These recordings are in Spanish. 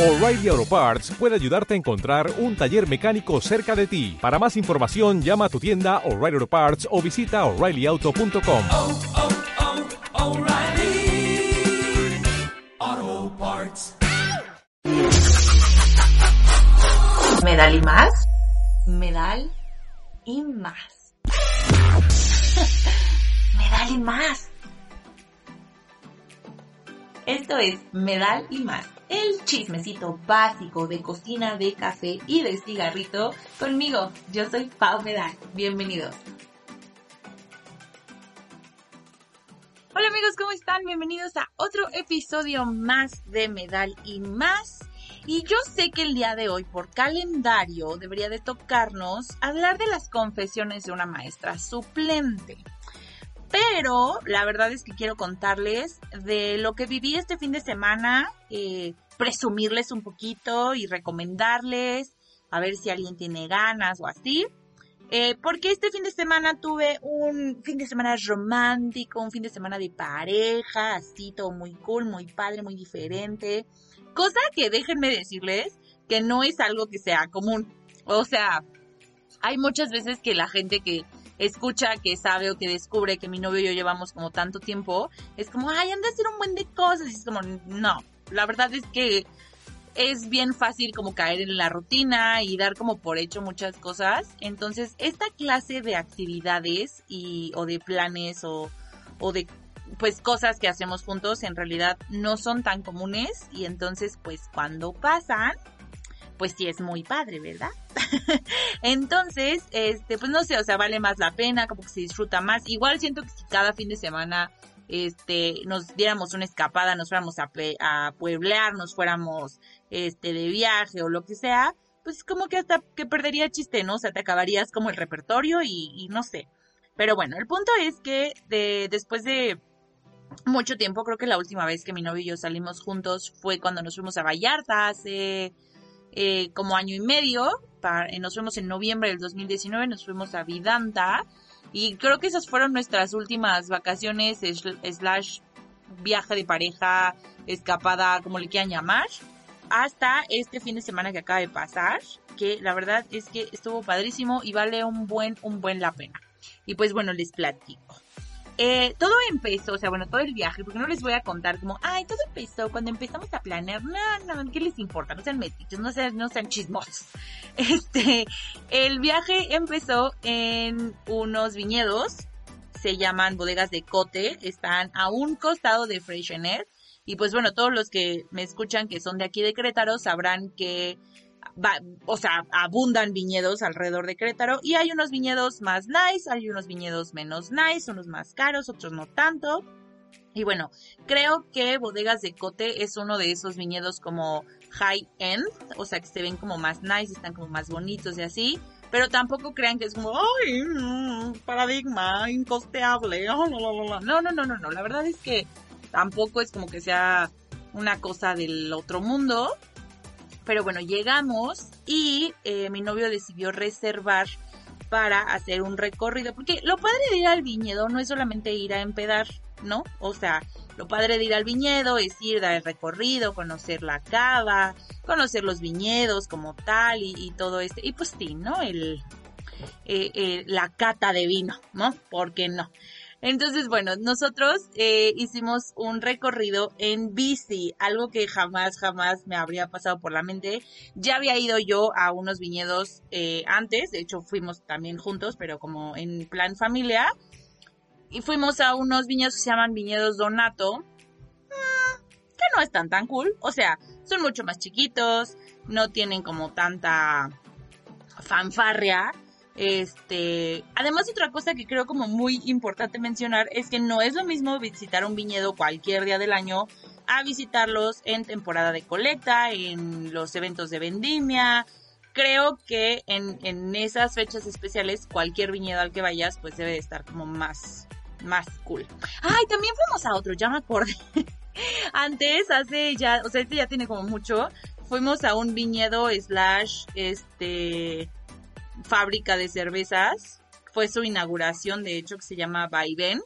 O'Reilly Auto Parts puede ayudarte a encontrar un taller mecánico cerca de ti. Para más información, llama a tu tienda O'Reilly Auto Parts o visita oreillyauto.com. oh, oh, Parts. Medal y más. Medal y más. Medal y más. Esto es Medal y más, el chismecito básico de cocina, de café y de cigarrito. Conmigo, yo soy Pau Medal. Bienvenidos. Hola amigos, ¿cómo están? Bienvenidos a otro episodio más de Medal y más. Y yo sé que el día de hoy, por calendario, debería de tocarnos hablar de las confesiones de una maestra suplente. Pero la verdad es que quiero contarles de lo que viví este fin de semana, eh, presumirles un poquito y recomendarles, a ver si alguien tiene ganas o así. Eh, porque este fin de semana tuve un fin de semana romántico, un fin de semana de pareja, así todo muy cool, muy padre, muy diferente. Cosa que déjenme decirles que no es algo que sea común. O sea, hay muchas veces que la gente que escucha, que sabe o que descubre que mi novio y yo llevamos como tanto tiempo, es como, ay, anda a hacer un buen de cosas. Y es como, no, la verdad es que es bien fácil como caer en la rutina y dar como por hecho muchas cosas. Entonces, esta clase de actividades y, o de planes o, o de pues cosas que hacemos juntos en realidad no son tan comunes y entonces pues cuando pasan pues sí es muy padre, ¿verdad? Entonces, este, pues no sé, o sea, vale más la pena, como que se disfruta más. Igual siento que si cada fin de semana, este, nos diéramos una escapada, nos fuéramos a, a pueblear, nos fuéramos, este, de viaje o lo que sea, pues como que hasta que perdería chiste, ¿no? O sea, te acabarías como el repertorio y, no sé. Pero bueno, el punto es que de, después de mucho tiempo, creo que la última vez que mi novio y yo salimos juntos fue cuando nos fuimos a Vallarta hace como año y medio. Eh, nos fuimos en noviembre del 2019, nos fuimos a Vidanta. Y creo que esas fueron nuestras últimas vacaciones, slash viaje de pareja, escapada, como le quieran llamar. Hasta este fin de semana que acaba de pasar, que la verdad es que estuvo padrísimo y vale un buen, un buen la pena. Y pues bueno, les platico. Eh, todo empezó, o sea, bueno, todo el viaje, porque no les voy a contar como, ay, todo empezó cuando empezamos a planear, no, no, ¿qué les importa? No sean metichos, no sean, no sean chismosos. Este, el viaje empezó en unos viñedos, se llaman bodegas de Cote, están a un costado de Freixenet, y pues bueno, todos los que me escuchan que son de aquí de Querétaro sabrán que Va, o sea, abundan viñedos alrededor de Querétaro y hay unos viñedos más nice, hay unos viñedos menos nice, unos más caros, otros no tanto. Y bueno, creo que Bodegas de Cote es uno de esos viñedos como high end, o sea, que se ven como más nice, están como más bonitos y así. Pero tampoco crean que es como, ay, paradigma, incosteable. Oh, no, no, no, no, no, no. La verdad es que tampoco es como que sea una cosa del otro mundo. Pero bueno, llegamos y eh, mi novio decidió reservar para hacer un recorrido. Porque lo padre de ir al viñedo no es solamente ir a empedar, ¿no? O sea, lo padre de ir al viñedo es ir, dar el recorrido, conocer la cava, conocer los viñedos como tal y, todo este. Y pues sí, ¿no? El, eh, eh, la cata de vino, ¿no? ¿Por qué no? Entonces, bueno, nosotros eh, hicimos un recorrido en bici, algo que jamás, jamás me habría pasado por la mente. Ya había ido yo a unos viñedos eh, antes, de hecho fuimos también juntos, pero como en plan familia. Y fuimos a unos viñedos que se llaman Viñedos Donato, mmm, que no están tan cool. O sea, son mucho más chiquitos, no tienen como tanta fanfarria. Este, además otra cosa que creo como muy importante mencionar es que no es lo mismo visitar un viñedo cualquier día del año a visitarlos en temporada de colecta, en los eventos de vendimia. Creo que en, en esas fechas especiales cualquier viñedo al que vayas pues debe de estar como más, más cool. Ay, también fuimos a otro, ya me acordé. Antes, hace ya, o sea, este ya tiene como mucho, fuimos a un viñedo slash, este, fábrica de cervezas. Fue su inauguración, de hecho, que se llama Vaivén.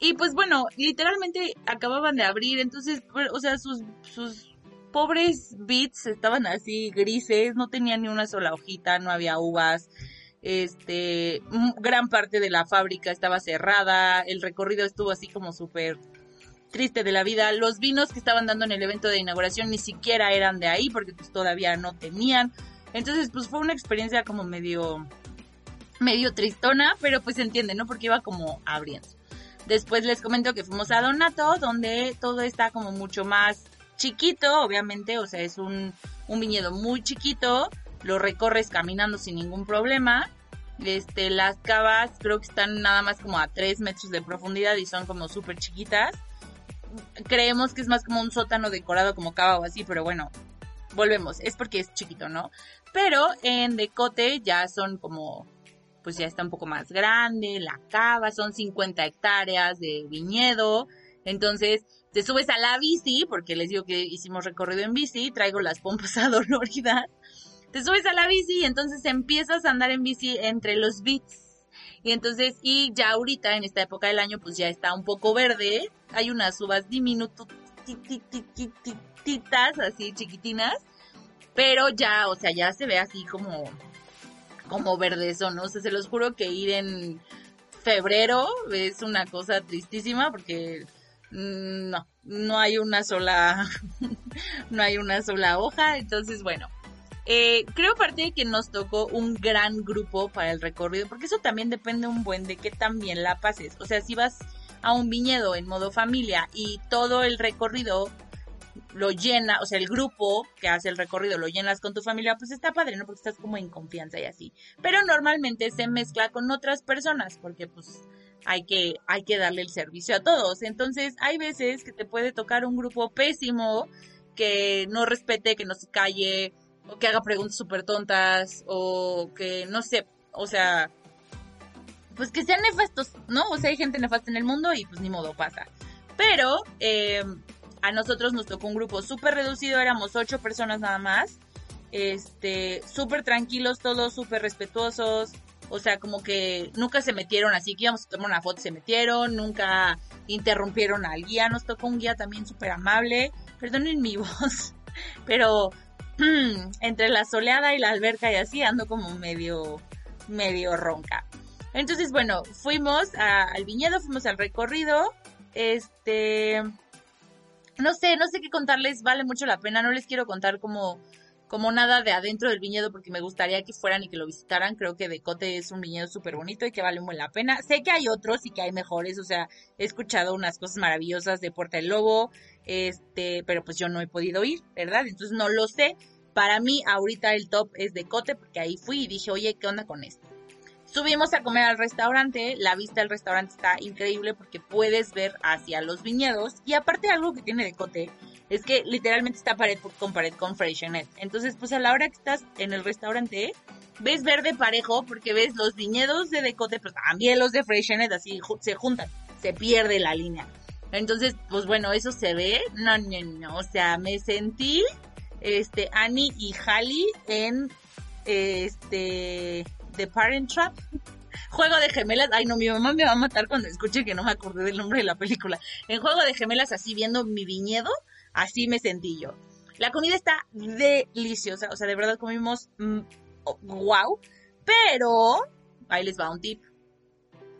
Y pues bueno, literalmente acababan de abrir, entonces, o sea, sus, sus pobres bits estaban así grises, no tenían ni una sola hojita, no había uvas. Este, gran parte de la fábrica estaba cerrada, el recorrido estuvo así como súper triste de la vida. Los vinos que estaban dando en el evento de inauguración ni siquiera eran de ahí porque pues todavía no tenían. Entonces, pues fue una experiencia como medio medio tristona, pero pues se entiende, ¿no? Porque iba como abriendo. Después les comento que fuimos a Donato, donde todo está como mucho más chiquito, obviamente, o sea, es un, un viñedo muy chiquito, lo recorres caminando sin ningún problema. Este, las cavas creo que están nada más como a 3 metros de profundidad y son como súper chiquitas. Creemos que es más como un sótano decorado como cava o así, pero bueno, volvemos, es porque es chiquito, ¿no? Pero en Decote ya son como pues ya está un poco más grande, la cava, son 50 hectáreas de viñedo, entonces te subes a la bici, porque les digo que hicimos recorrido en bici, traigo las pompas adoloridas, te subes a la bici y entonces empiezas a andar en bici entre los bits. Y entonces, y ya ahorita en esta época del año, pues ya está un poco verde, hay unas uvas diminutas, así chiquitinas, pero ya, o sea, ya se ve así como como verdezo, ¿no? O sea, se los juro que ir en febrero es una cosa tristísima porque mm, no, no hay una sola, no hay una sola hoja, entonces bueno. Eh, creo aparte de que nos tocó un gran grupo para el recorrido, porque eso también depende un buen de que también la pases. O sea, si vas a un viñedo en modo familia y todo el recorrido lo llena, o sea, el grupo que hace el recorrido lo llenas con tu familia, pues está padre, ¿no? Porque estás como en confianza y así. Pero normalmente se mezcla con otras personas, porque pues hay que, hay que darle el servicio a todos. Entonces, hay veces que te puede tocar un grupo pésimo, que no respete, que no se calle, o que haga preguntas súper tontas, o que no sé, o sea, pues que sean nefastos, ¿no? O sea, hay gente nefasta en el mundo y pues ni modo pasa. Pero, eh, a nosotros nos tocó un grupo súper reducido, éramos ocho personas nada más. Este, súper tranquilos todos, súper respetuosos. O sea, como que nunca se metieron así que íbamos a tomar una foto, se metieron, nunca interrumpieron al guía. Nos tocó un guía también súper amable. Perdonen mi voz, pero entre la soleada y la alberca y así ando como medio, medio ronca. Entonces, bueno, fuimos al viñedo, fuimos al recorrido. Este, no sé, no sé qué contarles, vale mucho la pena, no les quiero contar como, como nada de adentro del viñedo porque me gustaría que fueran y que lo visitaran, creo que Decote es un viñedo súper bonito y que vale muy la pena, sé que hay otros y que hay mejores, o sea, he escuchado unas cosas maravillosas de Puerta del Lobo, este, pero pues yo no he podido ir, ¿verdad? Entonces no lo sé, para mí ahorita el top es Decote porque ahí fui y dije, oye, ¿qué onda con esto? Subimos a comer al restaurante, la vista del restaurante está increíble porque puedes ver hacia los viñedos y aparte algo que tiene de cote es que literalmente está pared con pared con Freixenet. Entonces, pues a la hora que estás en el restaurante, ves verde parejo porque ves los viñedos de Decote, pero también los de Freixenet, así se juntan, se pierde la línea. Entonces, pues bueno, eso se ve. No, no, no. O sea, me sentí este Annie y Halley en este The Parent Trap. Juego de gemelas. Ay, no, mi mamá me va a matar cuando escuche que no me acordé del nombre de la película. En Juego de gemelas, así viendo mi viñedo, así me sentí yo. La comida está deliciosa. O sea, de verdad comimos wow. Mm, pero, ahí les va un tip.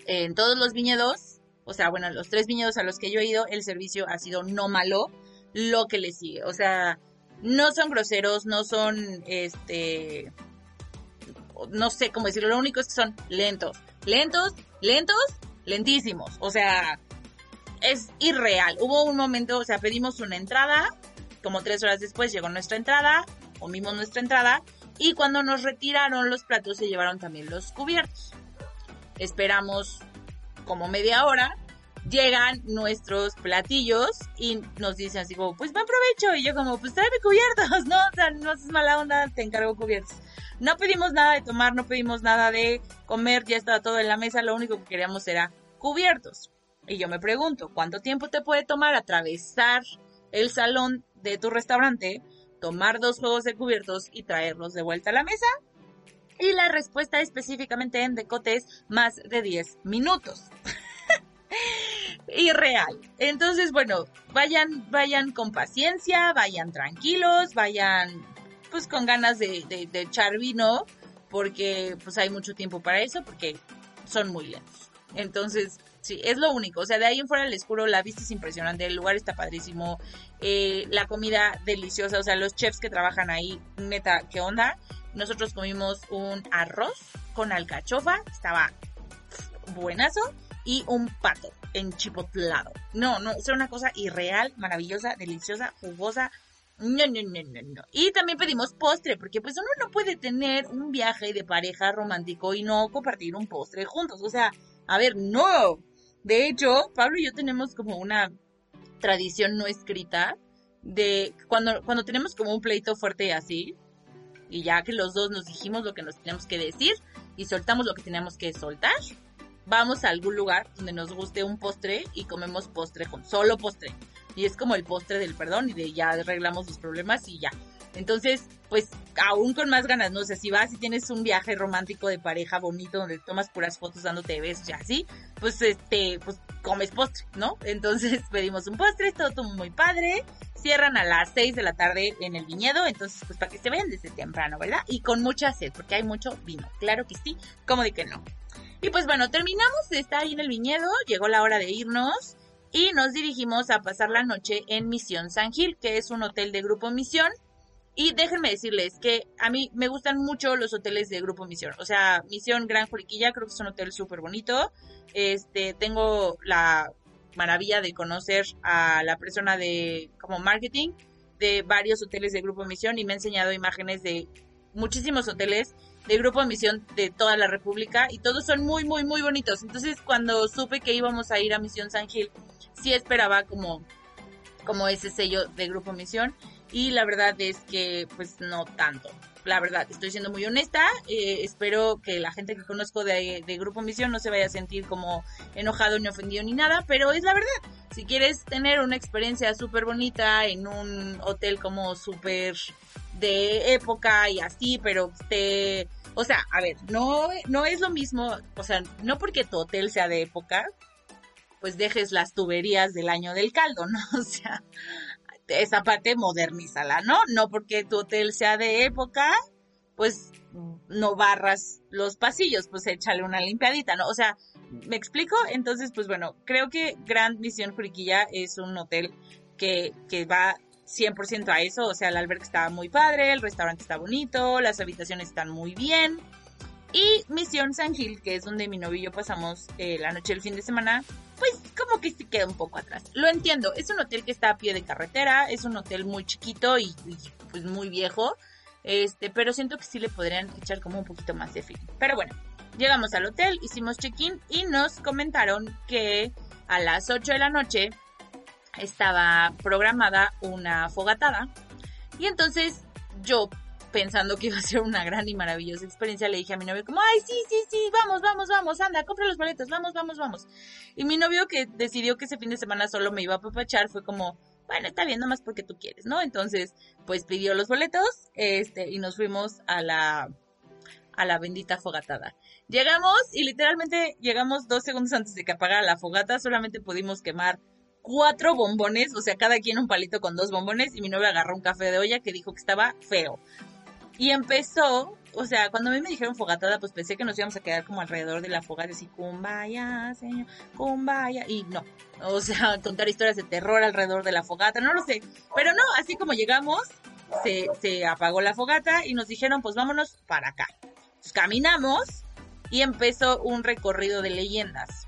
En todos los viñedos, o sea, bueno, los tres viñedos a los que yo he ido, el servicio ha sido no malo. Lo que le sigue. O sea, no son groseros, no son, este, no sé cómo decirlo, lo único es que son lentos, lentos, lentos, lentísimos, o sea, es irreal. Hubo un momento, o sea, pedimos una entrada, como tres horas después llegó nuestra entrada, comimos nuestra entrada, y cuando nos retiraron los platos se llevaron también los cubiertos. Esperamos como media hora, llegan nuestros platillos y nos dicen así como, pues buen provecho. Y yo como, pues tráeme cubiertos, ¿no? O sea, no haces mala onda, te encargo cubiertos. No pedimos nada de tomar, no pedimos nada de comer, ya estaba todo en la mesa, lo único que queríamos era cubiertos. Y yo me pregunto, ¿cuánto tiempo te puede tomar atravesar el salón de tu restaurante, tomar dos juegos de cubiertos y traerlos de vuelta a la mesa? Y la respuesta específicamente en Decote es más de 10 minutos. irreal. Entonces, bueno, vayan, vayan con paciencia, vayan tranquilos, vayan pues con ganas de, de, de echar vino, porque pues hay mucho tiempo para eso, porque son muy lentos. Entonces, sí, es lo único. O sea, de ahí en fuera el escuro, la vista es impresionante, el lugar está padrísimo, eh, la comida deliciosa, o sea, los chefs que trabajan ahí, neta, ¿qué onda? Nosotros comimos un arroz con alcachofa, estaba buenazo, y un pato enchipotlado. No, no, es una cosa irreal, maravillosa, deliciosa, jugosa. No, no, no, no, no. Y también pedimos postre, porque pues uno no puede tener un viaje de pareja romántico y no compartir un postre juntos. O sea, a ver, no. De hecho, Pablo y yo tenemos como una tradición no escrita de cuando, cuando tenemos como un pleito fuerte así, y ya que los dos nos dijimos lo que nos teníamos que decir y soltamos lo que teníamos que soltar, vamos a algún lugar donde nos guste un postre y comemos postre con solo postre. Y es como el postre del perdón y de ya arreglamos los problemas y ya. Entonces, pues aún con más ganas, no sé, si vas y tienes un viaje romántico de pareja bonito donde tomas puras fotos dándote besos y así, pues este, pues comes postre, ¿no? Entonces pedimos un postre, todo muy padre. Cierran a las 6 de la tarde en el viñedo, entonces pues para que se vean desde temprano, ¿verdad? Y con mucha sed, porque hay mucho vino. Claro que sí, como de que no. Y pues bueno, terminamos de estar ahí en el viñedo, llegó la hora de irnos y nos dirigimos a pasar la noche en Misión San Gil, que es un hotel de Grupo Misión. Y déjenme decirles que a mí me gustan mucho los hoteles de Grupo Misión. O sea, Misión Gran Juriquilla creo que es un hotel súper bonito. Este, tengo la maravilla de conocer a la persona de como marketing de varios hoteles de Grupo Misión y me ha enseñado imágenes de muchísimos hoteles de Grupo Misión de toda la República y todos son muy, muy, muy bonitos. Entonces, cuando supe que íbamos a ir a Misión San Gil, sí esperaba como, como ese sello de Grupo Misión y la verdad es que pues no tanto. La verdad, estoy siendo muy honesta. eh, espero que la gente que conozco de, Grupo Misión no se vaya a sentir como enojado ni ofendido ni nada, pero es la verdad. Si quieres tener una experiencia súper bonita en un hotel como súper de época y así, pero te... O sea, a ver, no, no es lo mismo, o sea, no porque tu hotel sea de época, pues dejes las tuberías del año del caldo, ¿no? O sea, esa parte modernízala, ¿no? No porque tu hotel sea de época, pues no barras los pasillos, pues échale una limpiadita, ¿no? O sea, ¿me explico? Entonces, pues bueno, creo que Grand Misión Juriquilla es un hotel que, que va 100% a eso, o sea, el albergue está muy padre, el restaurante está bonito, las habitaciones están muy bien. Y Misión San Gil, que es donde mi novio y yo pasamos eh, la noche del fin de semana, pues como que se queda un poco atrás. Lo entiendo, es un hotel que está a pie de carretera, es un hotel muy chiquito y, pues muy viejo, este, pero siento que sí le podrían echar como un poquito más de fin. Pero bueno, llegamos al hotel, hicimos check-in y nos comentaron que a las 8 de la noche estaba programada una fogatada y entonces yo pensando que iba a ser una gran y maravillosa experiencia, le dije a mi novio como, ay, sí, sí, sí, vamos, vamos, vamos, anda, compra los boletos, vamos, vamos, vamos. Y mi novio que decidió que ese fin de semana solo me iba a papachar fue como, bueno, está bien, nomás porque tú quieres, ¿no? Entonces, pues pidió los boletos, este, y nos fuimos a la, a la bendita fogatada. Llegamos y literalmente llegamos dos segundos antes de que apagara la fogata, solamente pudimos quemar cuatro bombones, o sea, cada quien un palito con dos bombones, y mi novio agarró un café de olla que dijo que estaba feo. Y empezó, o sea, cuando a mí me dijeron fogatada, pues pensé que nos íbamos a quedar como alrededor de la fogata, así, cumbaya, señor, cumbaya, y no, o sea, contar historias de terror alrededor de la fogata, no lo sé, pero no, así como llegamos, se, apagó la fogata y nos dijeron, pues vámonos para acá. Pues caminamos y empezó un recorrido de leyendas.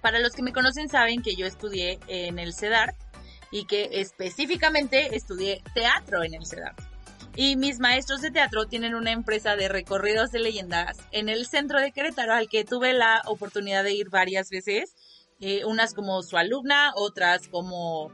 Para los que me conocen saben que yo estudié en el CEDAR y que específicamente estudié teatro en el CEDAR. Y mis maestros de teatro tienen una empresa de recorridos de leyendas en el centro de Querétaro al que tuve la oportunidad de ir varias veces. Eh, unas como su alumna, otras como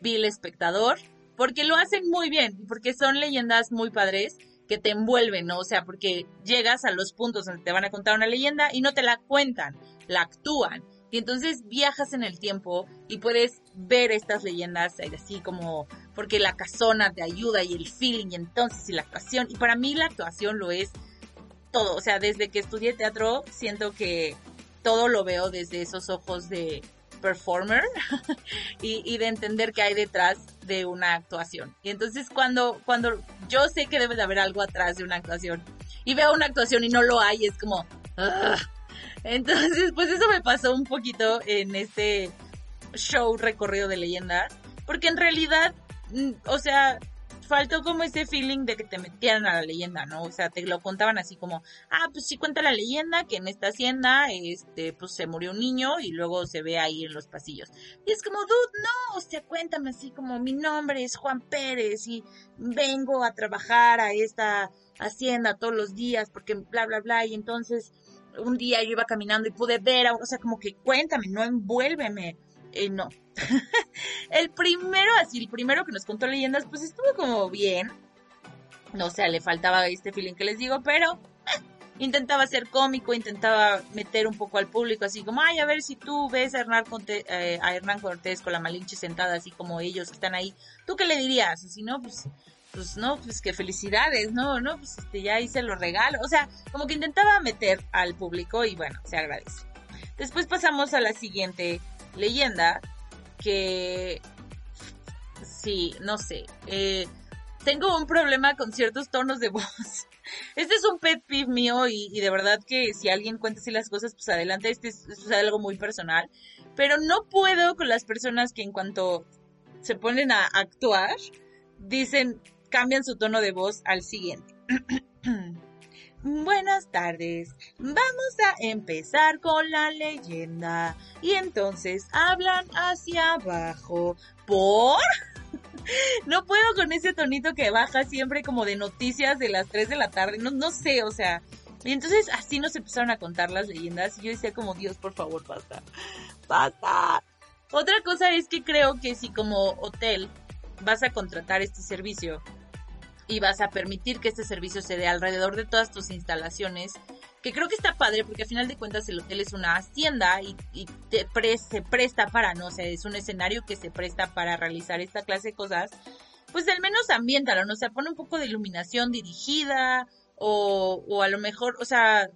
vil espectador, porque lo hacen muy bien, porque son leyendas muy padres que te envuelven, ¿no? O sea, porque llegas a los puntos donde te van a contar una leyenda y no te la cuentan, la actúan. Y entonces viajas en el tiempo y puedes ver estas leyendas así como porque la casona te ayuda y el feeling y entonces y la actuación. Y para mí la actuación lo es todo. O sea, desde que estudié teatro siento que todo lo veo desde esos ojos de, performer y, de entender qué hay detrás de una actuación. Y entonces cuando, cuando yo sé que debe de haber algo atrás de una actuación y veo una actuación y no lo hay, es como... Entonces, pues eso me pasó un poquito en este show recorrido de leyendas, porque en realidad, o sea, faltó como ese feeling de que te metieran a la leyenda, ¿no? O sea, te lo contaban así como, ah, pues sí cuenta la leyenda que en esta hacienda, este, pues se murió un niño y luego se ve ahí en los pasillos. Y es como, dude, no, o sea, cuéntame así como, mi nombre es Juan Pérez y vengo a trabajar a esta hacienda todos los días porque bla, bla, bla, y entonces un día yo iba caminando y pude ver, o sea, como que cuéntame, no envuélveme. Eh, no. el primero, así, el primero que nos contó leyendas, pues estuvo como bien. No sé, le faltaba este feeling que les digo, pero intentaba ser cómico, intentaba meter un poco al público, así como, ay, a ver si tú ves a Hernán, eh, a Hernán Cortés con la Malinche sentada, así como ellos que están ahí, ¿tú qué le dirías? Así, ¿no? Pues, pues no, pues que felicidades, no, no, pues este, ya hice los regalos, o sea, como que intentaba meter al público y bueno, se agradece. Después pasamos a la siguiente leyenda que sí, no sé, eh, tengo un problema con ciertos tonos de voz. Este es un pet peeve mío y, de verdad que si alguien cuenta así las cosas, pues adelante, este es, es, algo muy personal. Pero no puedo con las personas que en cuanto se ponen a actuar, dicen, cambian su tono de voz al siguiente. Buenas tardes. Vamos a empezar con la leyenda. Y entonces hablan hacia abajo. ¿Por? no puedo con ese tonito que baja siempre como de noticias de las 3 de la tarde. No, no sé, o sea. Y entonces así nos empezaron a contar las leyendas. Y yo decía como, Dios, por favor, basta. Basta. Otra cosa es que creo que si como hotel vas a contratar este servicio, y vas a permitir que este servicio se dé alrededor de todas tus instalaciones, que creo que está padre porque al final de cuentas el hotel es una hacienda y, te se presta para, no sé, es un escenario que se presta para realizar esta clase de cosas, pues al menos ambiéntalo, ¿no? O sea, pone un poco de iluminación dirigida o, o a lo mejor, o sea,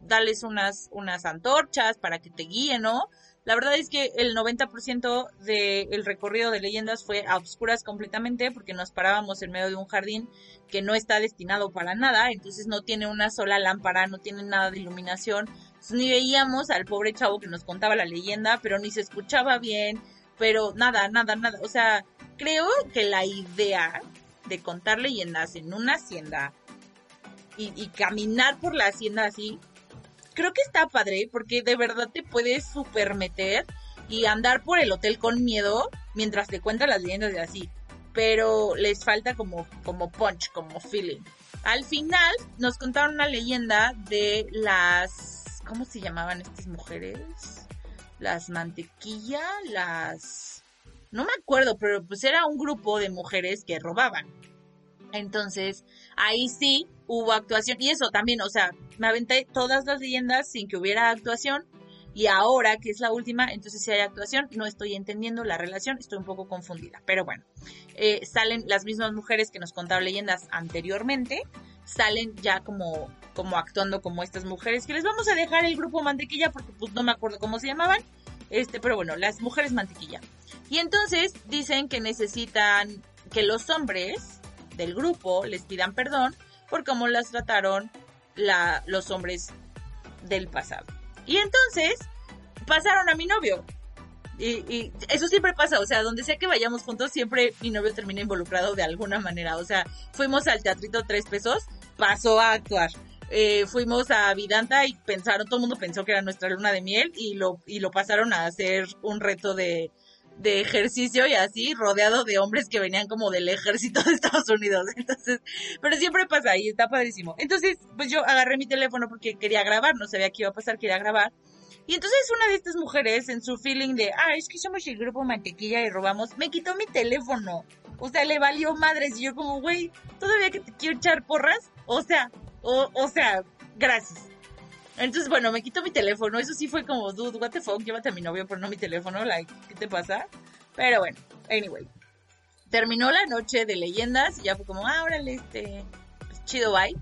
dales unas, unas antorchas para que te guíen, ¿no? La verdad es que el 90% del recorrido de leyendas fue a oscuras completamente porque nos parábamos en medio de un jardín que no está destinado para nada, entonces no tiene una sola lámpara, no tiene nada de iluminación. ni veíamos al pobre chavo que nos contaba la leyenda, pero ni se escuchaba bien, pero nada, nada, nada. O sea, creo que la idea de contar leyendas en una hacienda y, y caminar por la hacienda así creo que está padre porque de verdad te puedes super meter y andar por el hotel con miedo mientras te cuentan las leyendas de así. Pero les falta como, como punch, como feeling. Al final nos contaron una leyenda de las... ¿Cómo se llamaban estas mujeres? Las mantequilla, las... No me acuerdo, pero pues era un grupo de mujeres que robaban. Entonces, ahí sí hubo actuación. Y eso también, o sea, me aventé todas las leyendas sin que hubiera actuación. Y ahora, que es la última, entonces si hay actuación, no estoy entendiendo la relación, estoy un poco confundida. Pero bueno, eh, salen las mismas mujeres que nos contaron leyendas anteriormente, salen ya como, como actuando como estas mujeres, que les vamos a dejar el grupo mantequilla porque pues no me acuerdo cómo se llamaban. Este, pero bueno, las mujeres mantequilla. Y entonces dicen que necesitan que los hombres del grupo les pidan perdón por cómo las trataron los hombres del pasado. Y entonces pasaron a mi novio. Y, eso siempre pasa, o sea, donde sea que vayamos juntos, siempre mi novio termina involucrado de alguna manera. O sea, fuimos al teatrito tres pesos, pasó a actuar. Eh, fuimos a Vidanta y pensaron, todo el mundo pensó que era nuestra luna de miel y lo, y lo pasaron a hacer un reto de, de ejercicio y así, rodeado de hombres que venían como del ejército de Estados Unidos. Entonces, pero siempre pasa y está padrísimo. Entonces, pues yo agarré mi teléfono porque quería grabar, no sabía qué iba a pasar, quería grabar. Y entonces una de estas mujeres, en su feeling de, ah, es que somos el grupo mantequilla y robamos, me quitó mi teléfono. O sea, le valió madres. Y yo como, güey, todavía que te quiero echar porras. O sea, o, o sea, gracias. Entonces, bueno, me quito mi teléfono. Eso sí fue como, dude, what the fuck, llévate a mi novio, pero no mi teléfono. Like, ¿qué te pasa? Pero bueno, anyway. Terminó la noche de leyendas y ya fue como, ah, órale, este, pues, chido, bye.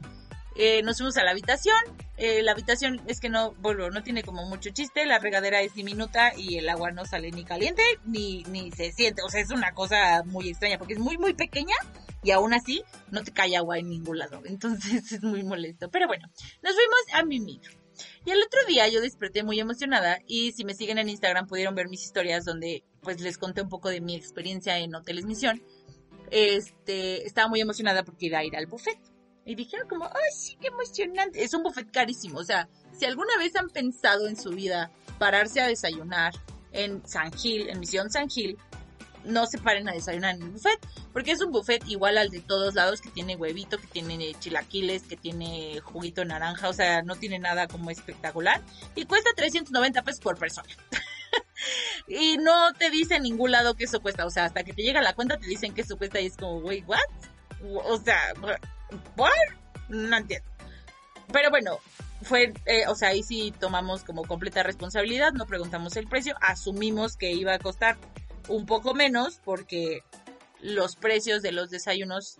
Eh, nos fuimos a la habitación Eh, la habitación es que no, vuelvo, no tiene como mucho chiste, la regadera es diminuta y el agua no sale ni caliente ni, ni se siente, o sea, es una cosa muy extraña porque es muy, muy pequeña y aún así no te cae agua en ningún lado, entonces es muy molesto. Pero bueno, nos fuimos a mimir. Y el otro día yo desperté muy emocionada y si me siguen en Instagram pudieron ver mis historias donde pues les conté un poco de mi experiencia en Hoteles Misión. Este, estaba muy emocionada porque iba a ir al buffet. Y dijeron como, ay, sí, qué emocionante. Es un buffet carísimo. O sea, si alguna vez han pensado en su vida pararse a desayunar en San Gil, en Misión San Gil, no se paren a desayunar en el buffet, porque es un buffet igual al de todos lados, que tiene huevito, que tiene chilaquiles, que tiene juguito naranja, o sea, no tiene nada como espectacular. Y cuesta 390 pesos por persona. y no te dice en ningún lado que eso cuesta, o sea, hasta que te llega la cuenta te dicen que eso cuesta y es como, wait, what? O sea, ¿what? No entiendo. Pero bueno, fue, eh, o sea, ahí sí tomamos como completa responsabilidad, no preguntamos el precio, asumimos que iba a costar un poco menos porque los precios de los desayunos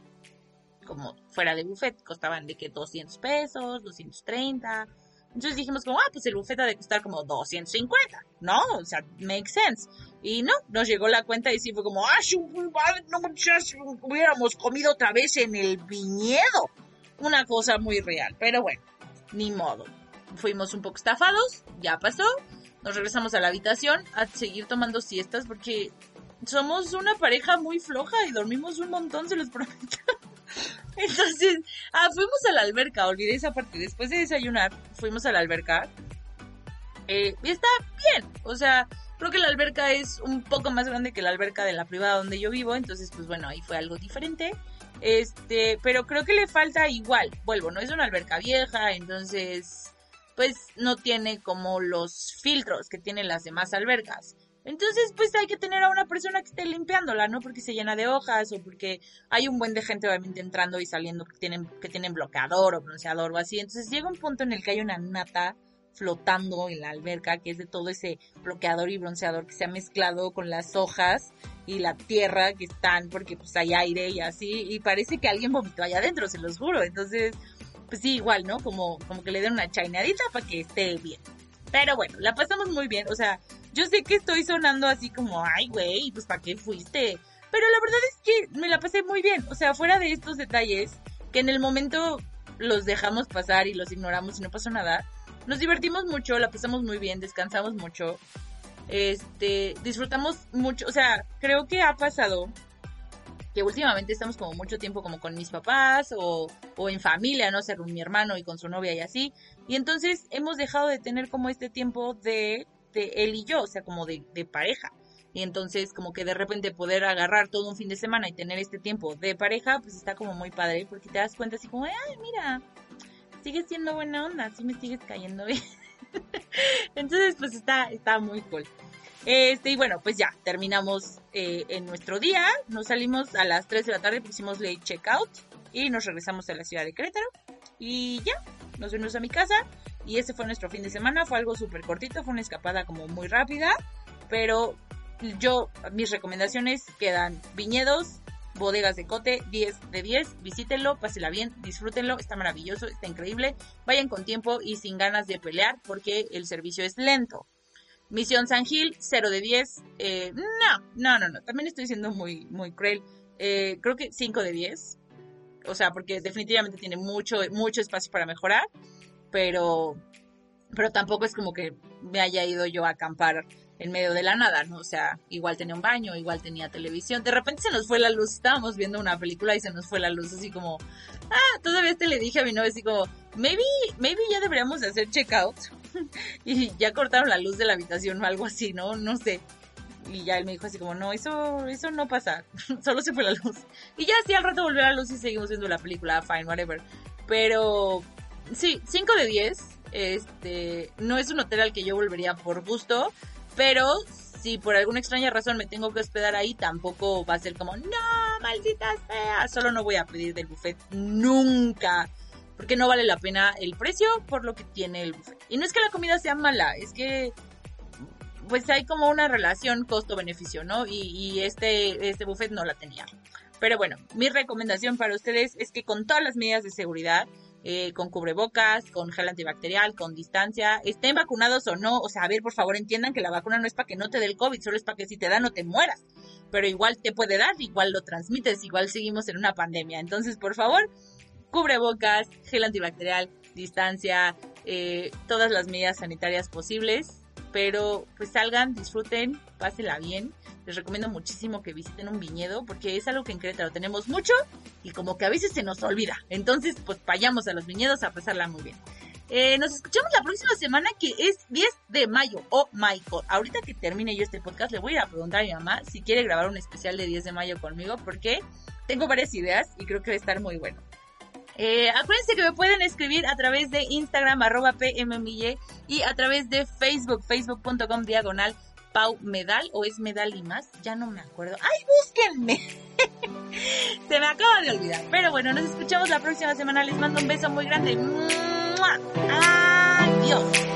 como fuera de buffet costaban de que 200 pesos, 230. Entonces dijimos como, ah, pues el buffet ha de costar como 250, ¿no? O sea, make sense. Y no, nos llegó la cuenta y sí fue como, ah, no hubiéramos comido otra vez en el viñedo. Una cosa muy real, pero bueno, ni modo. Fuimos un poco estafados, ya pasó, nos regresamos a la habitación a seguir tomando siestas porque somos una pareja muy floja y dormimos un montón, se los prometo. Entonces, ah, fuimos a la alberca, olvidé esa parte. Después de desayunar, fuimos a la alberca. Eh, y está bien, o sea, creo que la alberca es un poco más grande que la alberca de la privada donde yo vivo, entonces, pues bueno, ahí fue algo diferente. Este, pero creo que le falta igual, vuelvo, no es una alberca vieja, entonces pues no tiene como los filtros que tienen las demás albercas. Entonces, pues hay que tener a una persona que esté limpiándola, ¿no? Porque se llena de hojas o porque hay un buen de gente obviamente entrando y saliendo que tienen, que tienen bloqueador o bronceador o así. Entonces llega un punto en el que hay una nata flotando en la alberca, que es de todo ese bloqueador y bronceador que se ha mezclado con las hojas y la tierra que están, porque pues hay aire y así, y parece que alguien vomitó allá adentro, se los juro. Entonces, pues sí, igual, ¿no? Como, como que le den una chaineadita para que esté bien. Pero bueno, la pasamos muy bien. O sea, yo sé que estoy sonando así como, ay, güey, pues ¿para qué fuiste? Pero la verdad es que me la pasé muy bien. O sea, fuera de estos detalles, que en el momento los dejamos pasar y los ignoramos y no pasó nada, nos divertimos mucho, la pasamos muy bien, descansamos mucho. Este, disfrutamos mucho, o sea, creo que ha pasado que últimamente estamos como mucho tiempo como con mis papás o, o en familia, no o sea, con mi hermano y con su novia y así. Y entonces hemos dejado de tener como este tiempo de, de él y yo, o sea, como de, de pareja. Y entonces como que de repente poder agarrar todo un fin de semana y tener este tiempo de pareja, pues está como muy padre, porque te das cuenta así como, ay, mira, sigues siendo buena onda, así me sigues cayendo bien. entonces pues está, está muy cool. Este, y bueno, pues ya, terminamos eh, en nuestro día. Nos salimos a las 3 de la tarde, pusimos late checkout y nos regresamos a la ciudad de Querétaro. Y ya, nos venimos a mi casa. Y ese fue nuestro fin de semana. Fue algo súper cortito, fue una escapada como muy rápida. Pero yo, mis recomendaciones quedan viñedos, bodegas de cote, 10 de 10. Visítenlo, pásenla bien, disfrútenlo, está maravilloso, está increíble. Vayan con tiempo y sin ganas de pelear porque el servicio es lento. Misión San Gil, 0 de 10. Eh, no, no, no, no. También estoy siendo muy, muy cruel. Eh, creo que 5 de 10. O sea, porque definitivamente tiene mucho, mucho espacio para mejorar. Pero, pero tampoco es como que me haya ido yo a acampar en medio de la nada, ¿no? O sea, igual tenía un baño, igual tenía televisión. De repente se nos fue la luz. Estábamos viendo una película y se nos fue la luz. Así como, ah, todavía te le dije a mi novia así como, maybe, maybe ya deberíamos de hacer checkout y ya cortaron la luz de la habitación o algo así, ¿no? No sé. Y ya él me dijo así como, no, eso, eso no pasa, solo se fue la luz. Y ya sí, al rato volvió la luz y seguimos viendo la película, fine, whatever. Pero, sí, 5 de 10, este, no es un hotel al que yo volvería por gusto, pero si por alguna extraña razón me tengo que hospedar ahí, tampoco va a ser como, no, maldita sea, solo no voy a pedir del buffet nunca porque no vale la pena el precio por lo que tiene el buffet. Y no es que la comida sea mala, es que pues hay como una relación costo-beneficio, ¿no? Y, este, este buffet no la tenía. Pero bueno, mi recomendación para ustedes es que con todas las medidas de seguridad, eh, con cubrebocas, con gel antibacterial, con distancia, estén vacunados o no. O sea, a ver, por favor, entiendan que la vacuna no es para que no te dé el COVID, solo es para que si te da no te mueras. Pero igual te puede dar, igual lo transmites, igual seguimos en una pandemia. Entonces, por favor, cubrebocas, gel antibacterial, distancia, eh, todas las medidas sanitarias posibles. Pero pues salgan, disfruten, pásenla bien. Les recomiendo muchísimo que visiten un viñedo porque es algo que en Querétaro tenemos mucho y como que a veces se nos olvida. Entonces, pues vayamos a los viñedos a pasarla muy bien. Eh, nos escuchamos la próxima semana que es 10 de mayo. Oh my god. Ahorita que termine yo este podcast, le voy a preguntar a mi mamá si quiere grabar un especial de 10 de mayo conmigo porque tengo varias ideas y creo que va a estar muy bueno. Eh, acuérdense que me pueden escribir a través de Instagram, arroba PMMille, y a través de Facebook, facebook.com diagonal Pau Medal, o es Medal y más, ya no me acuerdo. ¡Ay, búsquenme! Se me acaba de olvidar. Pero bueno, nos escuchamos la próxima semana. Les mando un beso muy grande. Adiós.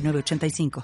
906985.